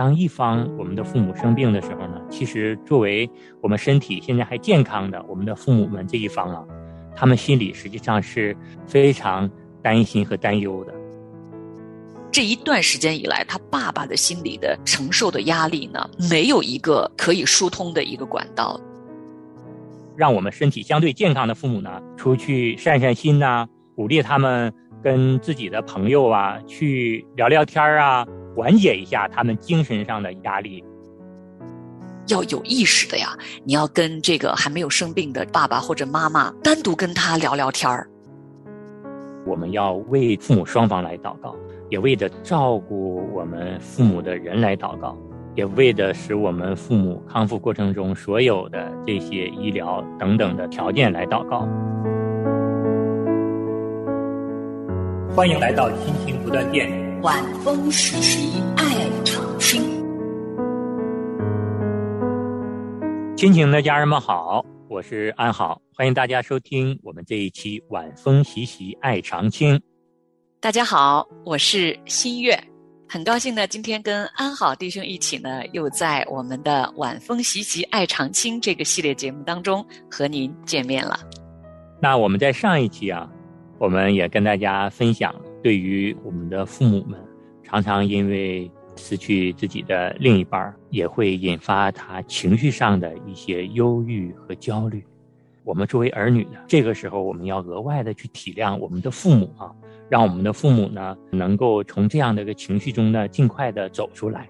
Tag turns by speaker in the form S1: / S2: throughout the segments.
S1: 当一方我们的父母生病的时候呢，其实作为我们身体现在还健康的我们的父母们这一方啊，他们心里实际上是非常担心和担忧的。
S2: 这一段时间以来，他爸爸的心理的承受的压力呢，没有一个可以疏通的一个管道。
S1: 让我们身体相对健康的父母呢，出去散散心呐，鼓励他们跟自己的朋友啊去聊聊天啊，缓解一下他们精神上的压力。
S2: 要有意识的呀，你要跟这个还没有生病的爸爸或者妈妈单独跟他聊聊天儿。
S1: 我们要为父母双方来祷告。也为着照顾我们父母的人来祷告，也为着使我们父母康复过程中所有的这些医疗等等的条件来祷告。欢迎来到亲情不断电，
S2: 晚风习习爱长青。
S1: 亲情的家人们好，我是安好，欢迎大家收听我们这一期晚风习习爱长青。
S2: 大家好，我是新月，很高兴呢，今天跟安好弟兄一起呢，又在我们的晚风习习爱长青这个系列节目当中和您见面了。
S1: 那我们在上一期啊，我们也跟大家分享，对于我们的父母们，常常因为失去自己的另一半，也会引发他情绪上的一些忧郁和焦虑。我们作为儿女呢，这个时候我们要额外的去体谅我们的父母啊。让我们的父母呢，能够从这样的一个情绪中呢，尽快的走出来。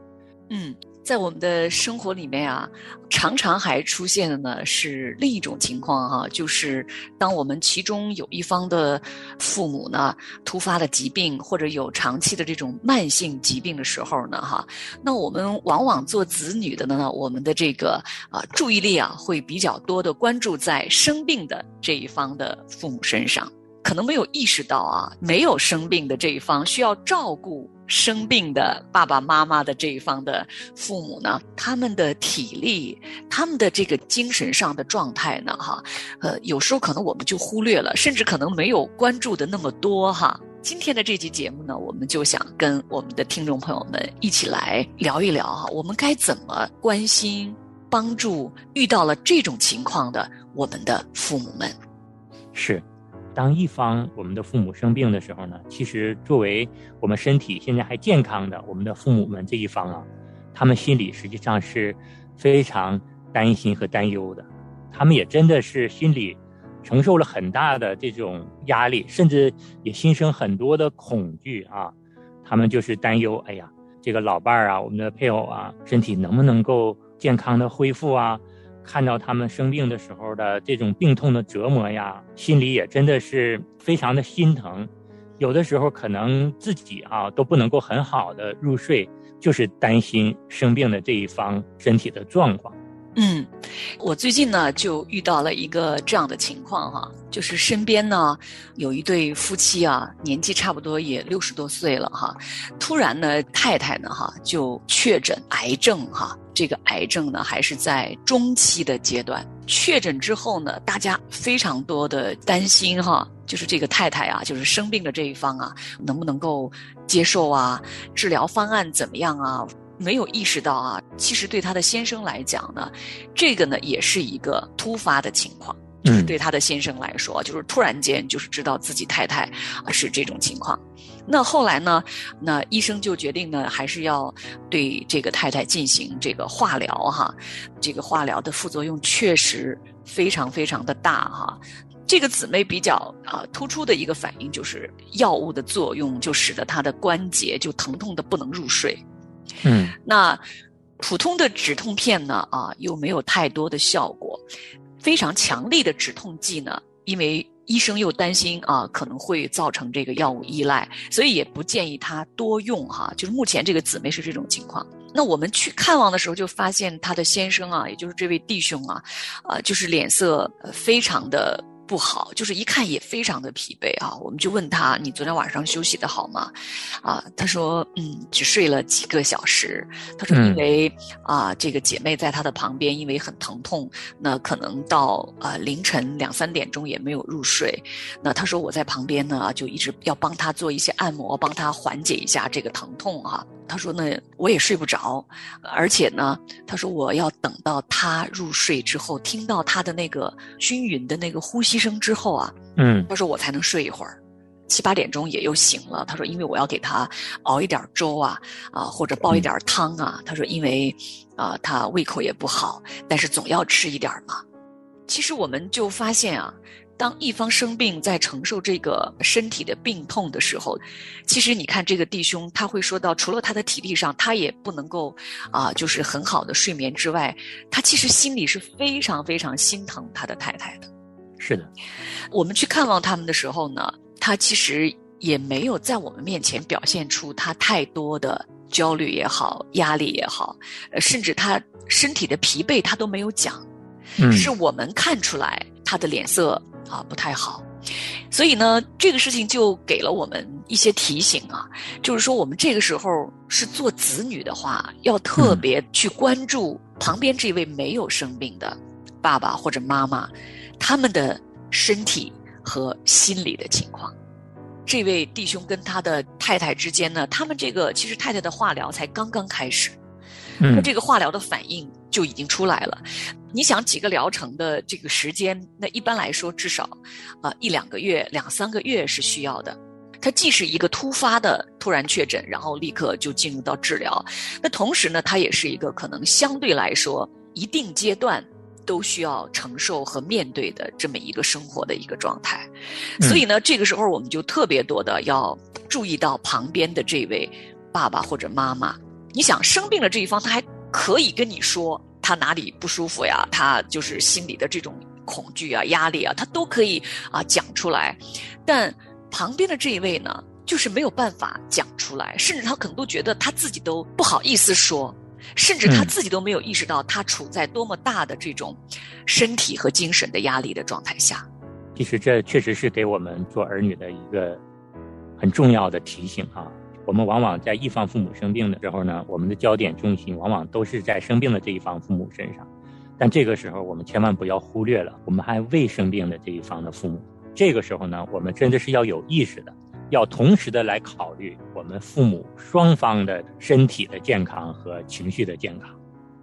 S2: 嗯，在我们的生活里面啊，常常还出现的呢是另一种情况哈，就是当我们其中有一方的父母呢突发的疾病或者有长期的这种慢性疾病的时候呢哈，那我们往往做子女的呢，我们的这个啊注意力啊会比较多的关注在生病的这一方的父母身上。可能没有意识到啊，没有生病的这一方需要照顾生病的爸爸妈妈的这一方的父母呢，他们的体力、他们的这个精神上的状态呢，哈，呃，有时候可能我们就忽略了，甚至可能没有关注的那么多哈。今天的这期节目呢，我们就想跟我们的听众朋友们一起来聊一聊哈，我们该怎么关心、帮助遇到了这种情况的我们的父母们。
S1: 是。当一方我们的父母生病的时候呢，其实作为我们身体现在还健康的我们的父母们这一方啊，他们心里实际上是非常担心和担忧的，他们也真的是心里承受了很大的这种压力，甚至也心生很多的恐惧啊。他们就是担忧，哎呀，这个老伴儿啊，我们的配偶啊，身体能不能够健康的恢复啊？看到他们生病的时候的这种病痛的折磨呀，心里也真的是非常的心疼。有的时候可能自己啊都不能够很好的入睡，就是担心生病的这一方身体的状况。
S2: 嗯，我最近呢就遇到了一个这样的情况哈，就是身边呢有一对夫妻啊，年纪差不多也六十多岁了哈，突然呢太太呢哈就确诊癌症哈，这个癌症呢还是在中期的阶段，确诊之后呢，大家非常多的担心哈，就是这个太太啊，就是生病的这一方啊，能不能够接受啊，治疗方案怎么样啊？没有意识到啊，其实对他的先生来讲呢，这个呢也是一个突发的情况，就是对他的先生来说，就是突然间就是知道自己太太啊是这种情况。那后来呢，那医生就决定呢，还是要对这个太太进行这个化疗哈。这个化疗的副作用确实非常非常的大哈。这个姊妹比较啊突出的一个反应就是药物的作用，就使得她的关节就疼痛的不能入睡。
S1: 嗯，
S2: 那普通的止痛片呢？啊，又没有太多的效果。非常强力的止痛剂呢，因为医生又担心啊，可能会造成这个药物依赖，所以也不建议他多用哈。就是目前这个姊妹是这种情况。那我们去看望的时候，就发现她的先生啊，也就是这位弟兄啊，啊，就是脸色非常的。不好，就是一看也非常的疲惫啊！我们就问他：“你昨天晚上休息的好吗？”啊，他说：“嗯，只睡了几个小时。”他说：“因为啊，这个姐妹在他的旁边，因为很疼痛，那可能到啊凌晨两三点钟也没有入睡。那他说我在旁边呢，就一直要帮他做一些按摩，帮他缓解一下这个疼痛哈。”他说呢我也睡不着，而且呢，他说我要等到他入睡之后，听到他的那个均匀的那个呼吸声之后啊，
S1: 嗯
S2: 他说我才能睡一会儿。七八点钟也又醒了，他说因为我要给他熬一点粥啊啊或者煲一点汤啊，他说因为啊他胃口也不好，但是总要吃一点嘛。其实我们就发现啊。当一方生病，在承受这个身体的病痛的时候，其实你看这个弟兄，他会说到，除了他的体力上，他也不能够啊，就是很好的睡眠之外，他其实心里是非常非常心疼他的太太的。
S1: 是的，
S2: 我们去看望他们的时候呢，他其实也没有在我们面前表现出他太多的焦虑也好，压力也好，呃，甚至他身体的疲惫他都没有讲，
S1: 嗯
S2: 是我们看出来他的脸色。啊，不太好，所以呢，这个事情就给了我们一些提醒啊，就是说，我们这个时候是做子女的话，要特别去关注旁边这位没有生病的爸爸或者妈妈，他们的身体和心理的情况。这位弟兄跟他的太太之间呢，他们这个其实太太的化疗才刚刚开始，
S1: 嗯，
S2: 这个化疗的反应就已经出来了。你想几个疗程的这个时间？那一般来说至少，啊一两个月、两三个月是需要的。它既是一个突发的突然确诊，然后立刻就进入到治疗，那同时呢，它也是一个可能相对来说一定阶段都需要承受和面对的这么一个生活的一个状态。所以呢，这个时候我们就特别多的要注意到旁边的这位爸爸或者妈妈。你想生病了这一方，他还可以跟你说。他哪里不舒服呀？他就是心里的这种恐惧啊、压力啊，他都可以啊讲出来。但旁边的这一位呢，就是没有办法讲出来，甚至他可能都觉得他自己都不好意思说，甚至他自己都没有意识到他处在多么大的这种身体和精神的压力的状态下。
S1: 其实这确实是给我们做儿女的一个很重要的提醒啊。我们往往在一方父母生病的时候呢，我们的焦点重心往往都是在生病的这一方父母身上，但这个时候我们千万不要忽略了我们还未生病的这一方的父母。这个时候呢，我们真的是要有意识的，要同时的来考虑我们父母双方的身体的健康和情绪的健康。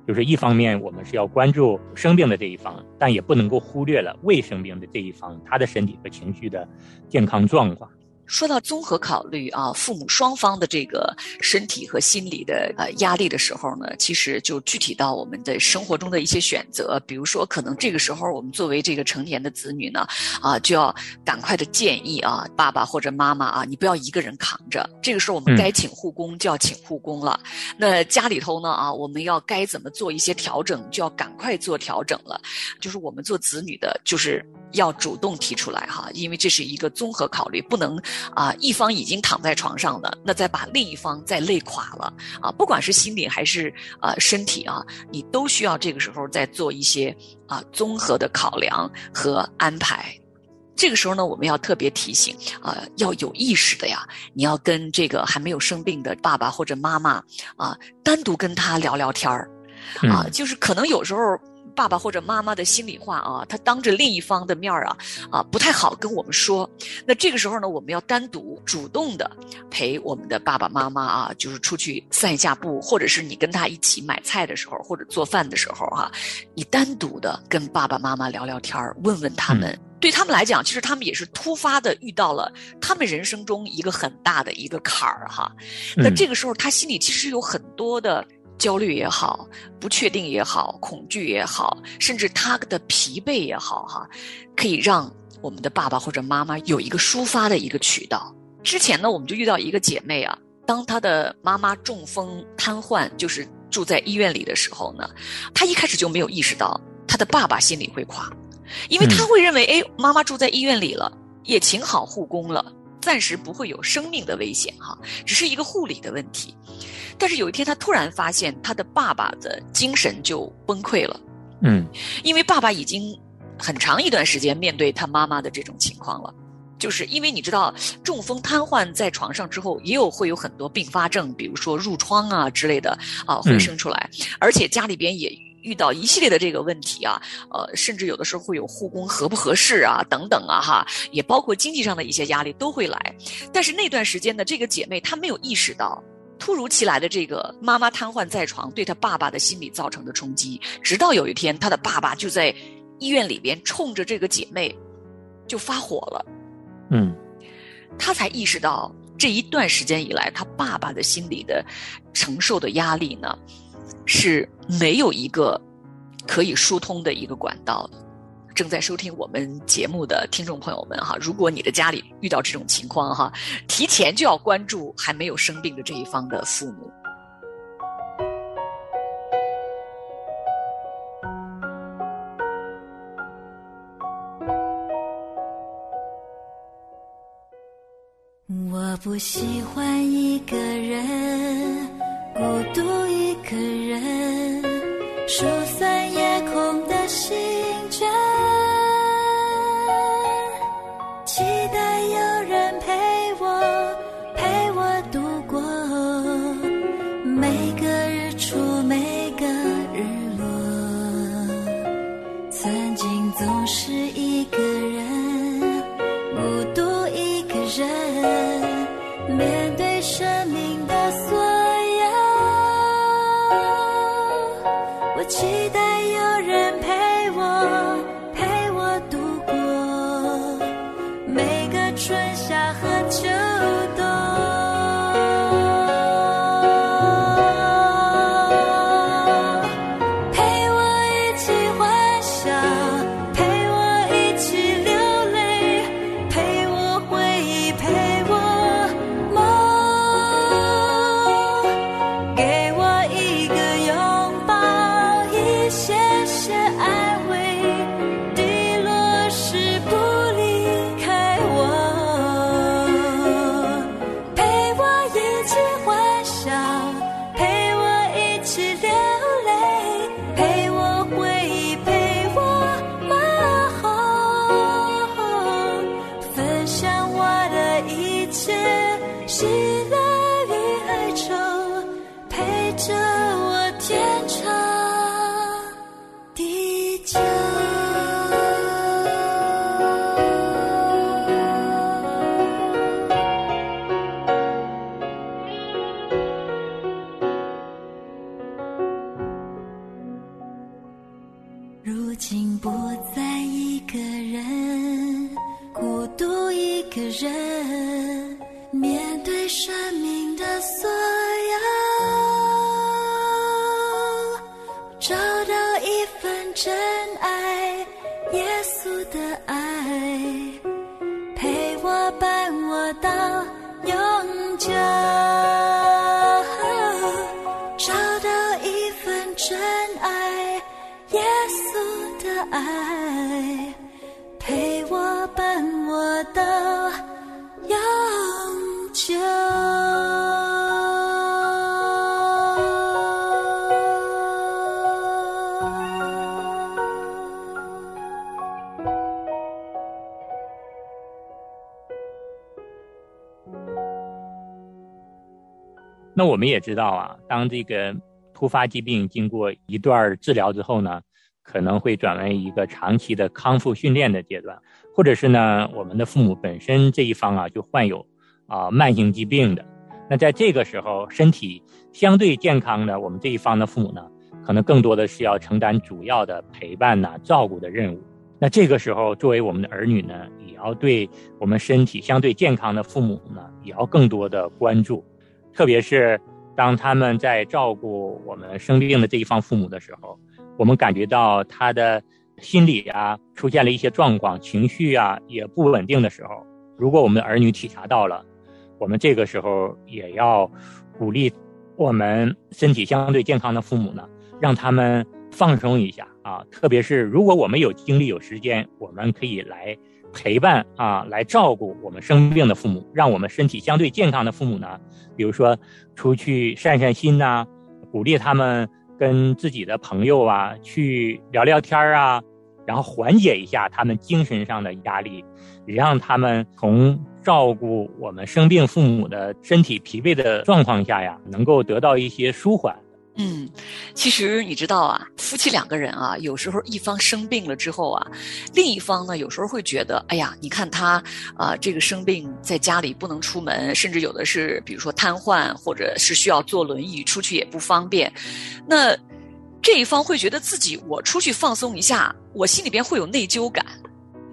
S1: 就是一方面我们是要关注生病的这一方，但也不能够忽略了未生病的这一方他的身体和情绪的健康状况。
S2: 说到综合考虑啊，父母双方的这个身体和心理的呃压力的时候呢，其实就具体到我们的生活中的一些选择。比如说，可能这个时候我们作为这个成年的子女呢，啊，就要赶快的建议啊，爸爸或者妈妈啊，你不要一个人扛着。这个时候我们该请护工就要请护工了。那家里头呢啊，我们要该怎么做一些调整，就要赶快做调整了。就是我们做子女的，就是要主动提出来哈，因为这是一个综合考虑，不能。啊，一方已经躺在床上了，那再把另一方再累垮了啊！不管是心理还是啊身体啊，你都需要这个时候再做一些啊综合的考量和安排。这个时候呢，我们要特别提醒啊，要有意识的呀，你要跟这个还没有生病的爸爸或者妈妈啊，单独跟他聊聊天儿啊，就是可能有时候。爸爸或者妈妈的心里话啊，他当着另一方的面儿啊，啊不太好跟我们说。那这个时候呢，我们要单独主动的陪我们的爸爸妈妈啊，就是出去散一下步，或者是你跟他一起买菜的时候，或者做饭的时候哈，你单独的跟爸爸妈妈聊聊天儿，问问他们，对他们来讲，其实他们也是突发的遇到了他们人生中一个很大的一个坎儿哈。那这个时候他心里其实有很多的。焦虑也好，不确定也好，恐惧也好，甚至他的疲惫也好，哈，可以让我们的爸爸或者妈妈有一个抒发的一个渠道。之前呢，我们就遇到一个姐妹啊，当她的妈妈中风瘫痪，就是住在医院里的时候呢，她一开始就没有意识到她的爸爸心里会垮，因为她会认为，哎，妈妈住在医院里了，也请好护工了，暂时不会有生命的危险，哈，只是一个护理的问题。但是有一天，他突然发现他的爸爸的精神就崩溃了。
S1: 嗯，
S2: 因为爸爸已经很长一段时间面对他妈妈的这种情况了，就是因为你知道，中风瘫痪在床上之后，也有会有很多并发症，比如说褥疮啊之类的啊会生出来，而且家里边也遇到一系列的这个问题啊，呃，甚至有的时候会有护工合不合适啊等等啊哈，也包括经济上的一些压力都会来。但是那段时间呢，这个姐妹她没有意识到。突如其来的这个妈妈瘫痪在床，对她爸爸的心理造成的冲击，直到有一天，她的爸爸就在医院里边冲着这个姐妹就发火了，
S1: 嗯，
S2: 她才意识到这一段时间以来，她爸爸的心理的承受的压力呢，是没有一个可以疏通的一个管道的。正在收听我们节目的听众朋友们哈，如果你的家里遇到这种情况哈，提前就要关注还没有生病的这一方的父母。
S3: 我不喜欢一个人，个人，疏散找到一份真爱，耶稣的爱，陪我伴我到永久。找到一份真爱，耶稣的爱，
S1: 那我们也知道啊，当这个突发疾病经过一段治疗之后呢，可能会转为一个长期的康复训练的阶段，或者是呢，我们的父母本身这一方啊就患有啊慢性疾病的，那在这个时候身体相对健康的我们这一方的父母呢，可能更多的是要承担主要的陪伴呐、照顾的任务。那这个时候，作为我们的儿女呢，也要对我们身体相对健康的父母呢，也要更多的关注。特别是当他们在照顾我们生病的这一方父母的时候，我们感觉到他的心理啊出现了一些状况，情绪啊也不稳定的时候，如果我们的儿女体察到了，我们这个时候也要鼓励我们身体相对健康的父母呢，让他们放松一下啊。特别是如果我们有精力有时间，我们可以来陪伴啊，来照顾我们生病的父母，让我们身体相对健康的父母呢，比如说出去散散心呐、鼓励他们跟自己的朋友啊去聊聊天啊，然后缓解一下他们精神上的压力，让他们从照顾我们生病父母的身体疲惫的状况下呀，能够得到一些舒缓。
S2: 嗯，其实你知道啊，夫妻两个人啊，有时候一方生病了之后啊，另一方呢，有时候会觉得，哎呀，你看他啊，这个生病在家里不能出门，甚至有的是，比如说瘫痪，或者是需要坐轮椅出去也不方便。那这一方会觉得自己我出去放松一下，我心里边会有内疚感，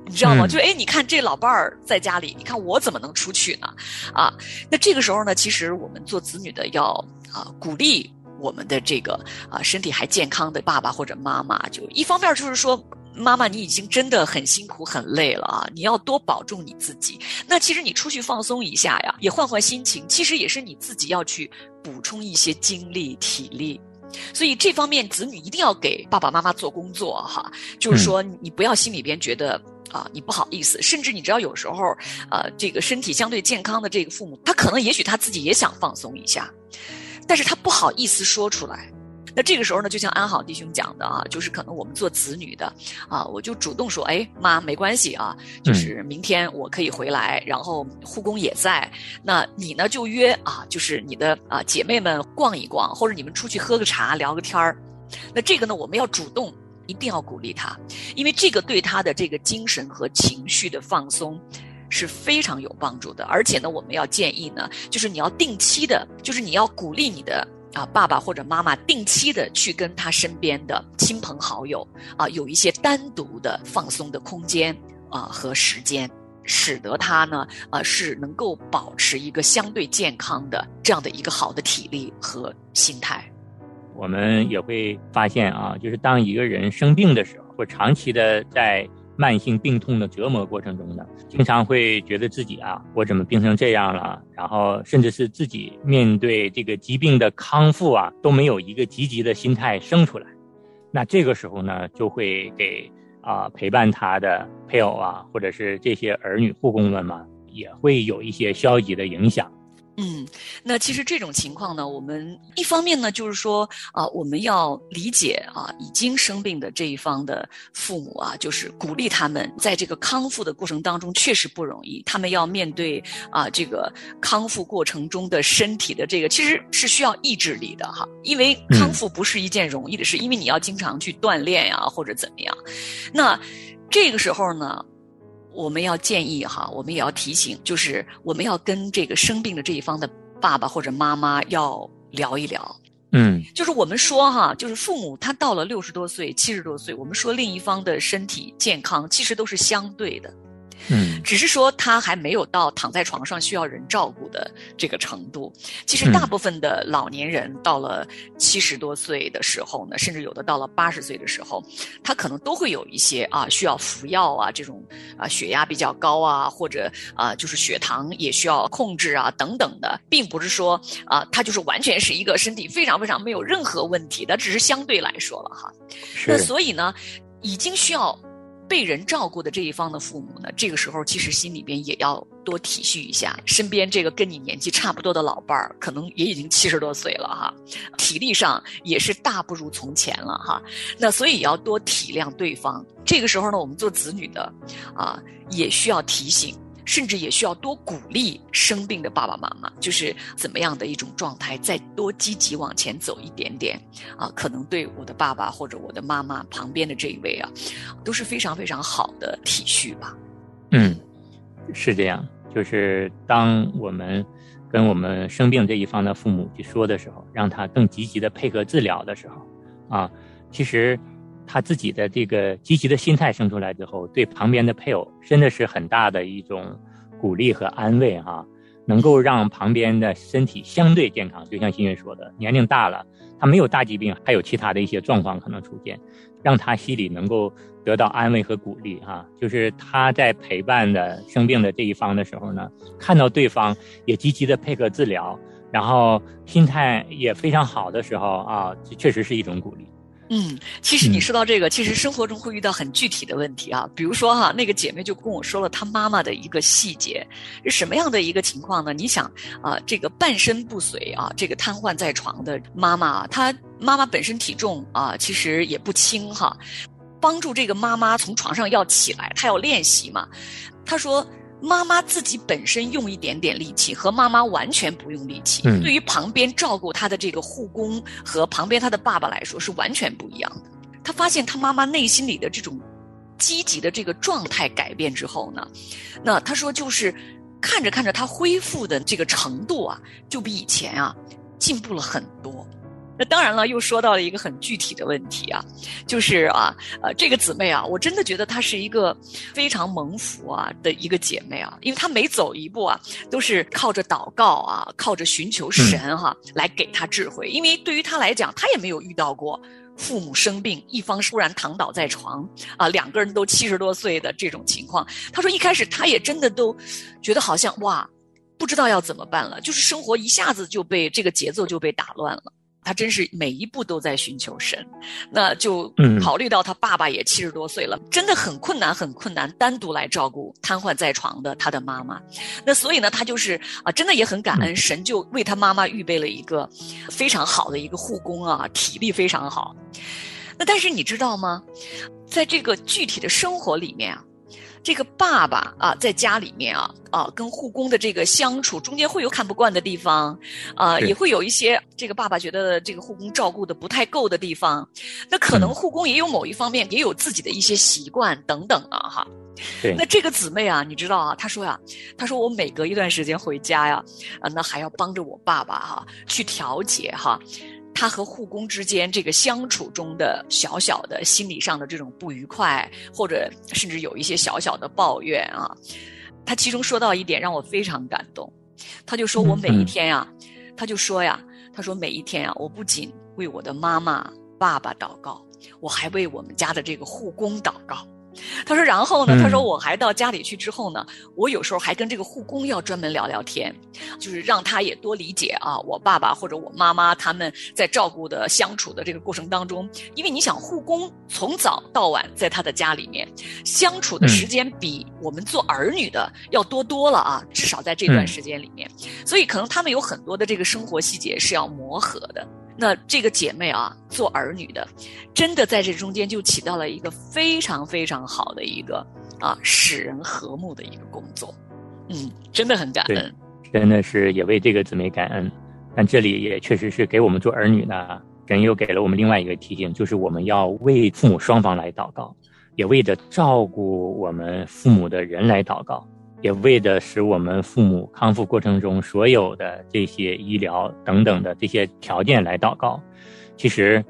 S2: 你知道吗？就哎，你看这老伴儿在家里，你看我怎么能出去呢？啊，那这个时候呢，其实我们做子女的要啊鼓励。我们的这个啊，身体还健康的爸爸或者妈妈，就一方面就是说，妈妈你已经真的很辛苦很累了啊，你要多保重你自己。那其实你出去放松一下呀，也换换心情，其实也是你自己要去补充一些精力体力。所以这方面子女一定要给爸爸妈妈做工作哈，就是说你不要心里边觉得啊你不好意思，甚至你知道有时候呃这个身体相对健康的这个父母，他可能也许他自己也想放松一下。但是他不好意思说出来，那这个时候呢，就像安好弟兄讲的啊，就是可能我们做子女的啊，我就主动说，哎，妈，没关系啊，就是明天我可以回来，然后护工也在，那你呢就约啊，就是你的啊姐妹们逛一逛，或者你们出去喝个茶聊个天儿，那这个呢，我们要主动，一定要鼓励他，因为这个对他的这个精神和情绪的放松。是非常有帮助的，而且呢，我们要建议呢，就是你要定期的，就是你要鼓励你的啊爸爸或者妈妈定期的去跟他身边的亲朋好友啊有一些单独的放松的空间啊和时间，使得他呢啊是能够保持一个相对健康的这样的一个好的体力和心态。
S1: 我们也会发现啊，就是当一个人生病的时候，或长期的在。慢性病痛的折磨过程中呢，经常会觉得自己啊，我怎么病成这样了？然后甚至是自己面对这个疾病的康复啊，都没有一个积极的心态生出来。那这个时候呢，就会给啊陪伴他的配偶啊，或者是这些儿女护工们嘛，也会有一些消极的影响。
S2: 嗯，那其实这种情况呢，我们一方面呢，就是说啊，我们要理解啊，已经生病的这一方的父母啊，就是鼓励他们在这个康复的过程当中确实不容易，他们要面对啊这个康复过程中的身体的这个，其实是需要意志力的哈，因为康复不是一件容易的事，因为你要经常去锻炼呀或者怎么样，那这个时候呢。我们要建议哈，我们也要提醒，就是我们要跟这个生病的这一方的爸爸或者妈妈要聊一聊。
S1: 嗯，
S2: 就是我们说哈，就是父母他到了六十多岁、七十多岁，我们说另一方的身体健康其实都是相对的。
S1: 嗯，
S2: 只是说他还没有到躺在床上需要人照顾的这个程度。其实大部分的老年人到了七十多岁的时候呢，甚至有的到了八十岁的时候，他可能都会有一些啊需要服药啊这种啊血压比较高啊，或者啊就是血糖也需要控制啊等等的，并不是说啊他就是完全是一个身体非常非常没有任何问题的，只是相对来说了哈。那所以呢，已经需要。被人照顾的这一方的父母呢，这个时候其实心里边也要多体恤一下身边这个跟你年纪差不多的老伴儿，可能也已经七十多岁了哈，体力上也是大不如从前了哈。那所以要多体谅对方。这个时候呢，我们做子女的，啊，也需要提醒。甚至也需要多鼓励生病的爸爸妈妈，就是怎么样的一种状态，再多积极往前走一点点啊，可能对我的爸爸或者我的妈妈旁边的这一位啊，都是非常非常好的体恤吧。
S1: 嗯，是这样，就是当我们跟我们生病这一方的父母去说的时候，让他更积极的配合治疗的时候，啊，其实。他自己的这个积极的心态生出来之后，对旁边的配偶真的是很大的一种鼓励和安慰哈，能够让旁边的身体相对健康。就像新月说的，年龄大了，他没有大疾病，还有其他的一些状况可能出现，让他心里能够得到安慰和鼓励哈。就是他在陪伴的生病的这一方的时候呢，看到对方也积极的配合治疗，然后心态也非常好的时候啊，这确实是一种鼓励。
S2: 嗯，其实你说到这个，其实生活中会遇到很具体的问题啊。比如说哈，那个姐妹就跟我说了她妈妈的一个细节，是什么样的一个情况呢？你想啊，这个半身不遂啊，这个瘫痪在床的妈妈，她妈妈本身体重啊，其实也不轻哈。帮助这个妈妈从床上要起来，她要练习嘛。她说。妈妈自己本身用一点点力气，和妈妈完全不用力气，
S1: 嗯
S2: 对于旁边照顾她的这个护工和旁边她的爸爸来说是完全不一样的。他发现他妈妈内心里的这种积极的这个状态改变之后呢，那他说就是看着看着他恢复的这个程度啊，就比以前啊进步了很多。那当然了，又说到了一个很具体的问题啊，就是啊，呃，这个姊妹啊，我真的觉得她是一个非常蒙福啊的一个姐妹啊，因为她每走一步啊，都是靠着祷告啊，靠着寻求神哈、来给她智慧。因为对于她来讲，她也没有遇到过父母生病，一方突然躺倒在床啊，两个人都七十多岁的这种情况。她说一开始她也真的都觉得好像哇，不知道要怎么办了，就是生活一下子就被这个节奏就被打乱了。他真是每一步都在寻求神，那就
S1: 嗯
S2: 考虑到他爸爸也七十多岁了，真的很困难，很困难，单独来照顾瘫痪在床的他的妈妈。那所以呢，他就是啊，真的也很感恩，神就为他妈妈预备了一个非常好的一个护工啊，体力非常好。那但是你知道吗？在这个具体的生活里面啊，这个爸爸啊，在家里面啊啊，跟护工的这个相处中间会有看不惯的地方，啊，也会有一些这个爸爸觉得这个护工照顾的不太够的地方。那可能
S1: 嗯
S2: 护工也有某一方面也有自己的一些习惯等等啊，哈。
S1: 对
S2: 那这个姊妹啊，你知道啊，她说呀、她说我每隔一段时间回家呀，啊，那还要帮着我爸爸哈、去调节哈、他和护工之间这个相处中的小小的心理上的这种不愉快，或者甚至有一些小小的抱怨啊。他其中说到一点让我非常感动，他就说我每一天呀、他就说呀，他说每一天呀，我不仅为我的妈妈、爸爸祷告，我还为我们家的这个护工祷告。他说，然后呢？
S1: 嗯
S2: 他说我还到家里去之后呢，我有时候还跟这个护工要专门聊聊天，就是让他也多理解啊，我爸爸或者我妈妈他们在照顾的相处的这个过程当中，因为你想护工从早到晚在他的家里面相处的时间比我们做儿女的要多多了啊，至少在这段
S1: 嗯。
S2: 时间里面，所以可能他们有很多的这个生活细节是要磨合的。那这个姐妹啊，做儿女的，真的在这中间就起到了一个非常非常好的一个啊，使人和睦的一个工作。嗯，真的很感恩。
S1: 真的是也为这个姊妹感恩。但这里也确实是给我们做儿女呢，神又给了我们另外一个提醒，就是我们要为父母双方来祷告，也为着照顾我们父母的人来祷告，也为着使我们父母康复过程中所有的这些医疗等等的这些条件来祷告。其实，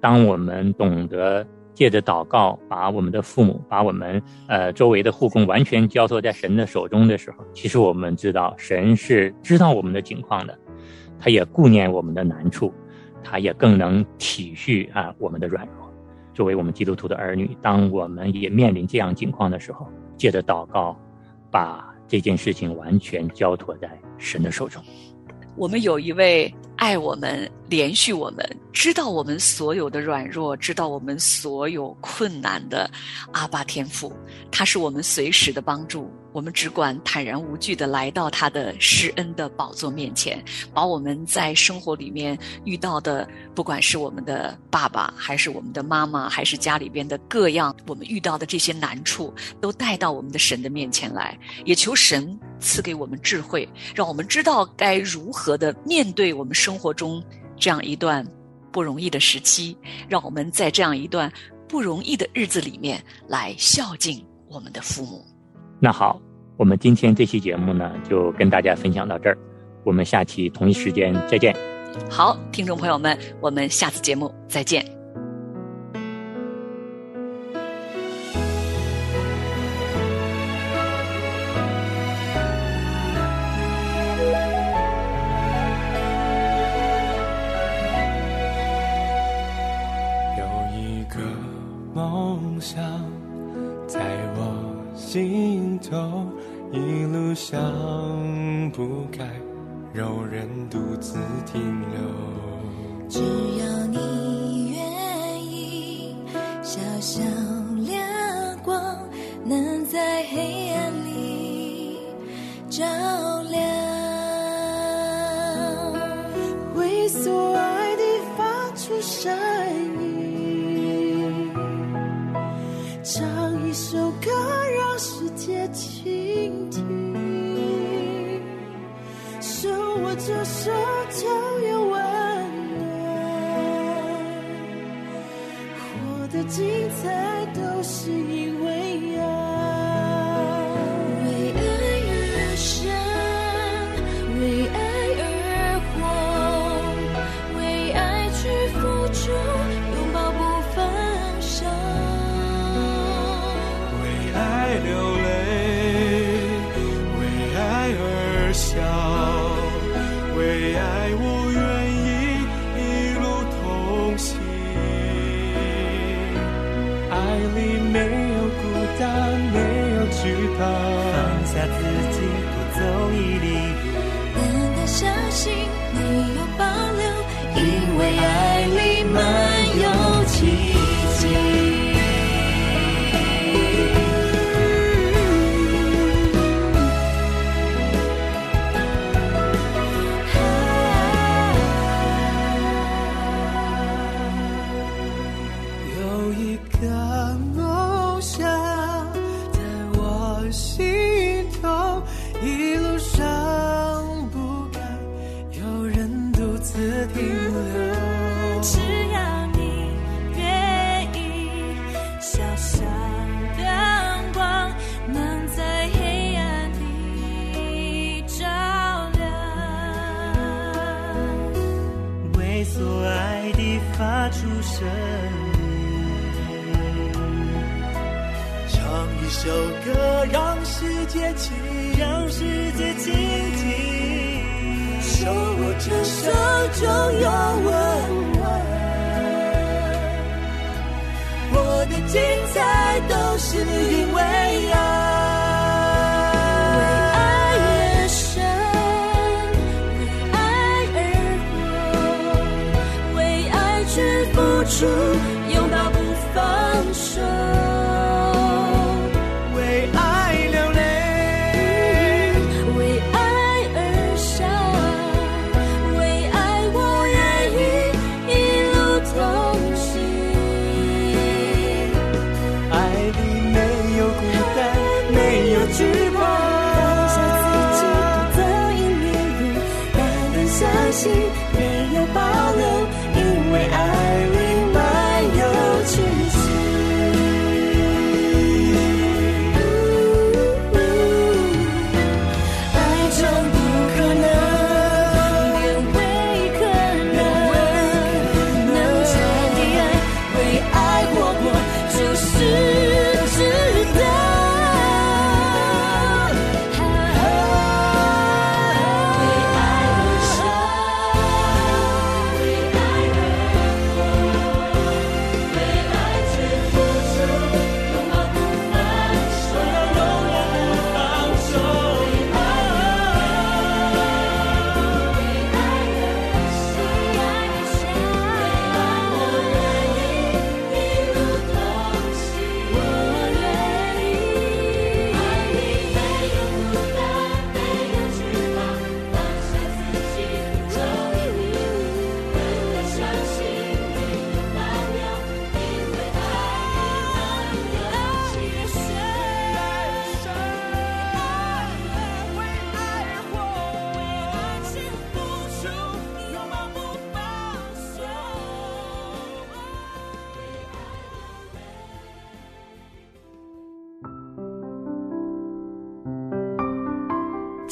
S1: 当我们懂得借着祷告，把我们的父母、把我们呃周围的护工完全交托在神的手中的时候，其实我们知道神是知道我们的境况的，他也顾念我们的难处，他也更能体恤啊我们的软弱。作为我们基督徒的儿女，当我们也面临这样境况的时候，借着祷告，把这件事情完全交托在神的手中。
S2: 我们有一位爱我们、连续我们、知道我们所有的软弱、知道我们所有困难的阿爸天父，他是我们随时的帮助。我们只管坦然无惧的来到他的施恩的宝座面前，把我们在生活里面遇到的，不管是我们的爸爸，还是我们的妈妈，还是家里边的各样我们遇到的这些难处，都带到我们的神的面前来，也求神赐给我们智慧，让我们知道该如何的面对我们生活中这样一段不容易的时期，让我们在这样一段不容易的日子里面来孝敬我们的父母。
S1: 那好，我们今天这期节目呢，就跟大家分享到这儿，我们下期同一时间再见。
S2: 好，听众朋友们，我们下次节目再见。
S4: 不该，有人独自停留。
S3: 这手就有温暖活得精彩都是因
S4: 精彩都是因为爱。
S3: 为爱而生为爱而活为爱去付出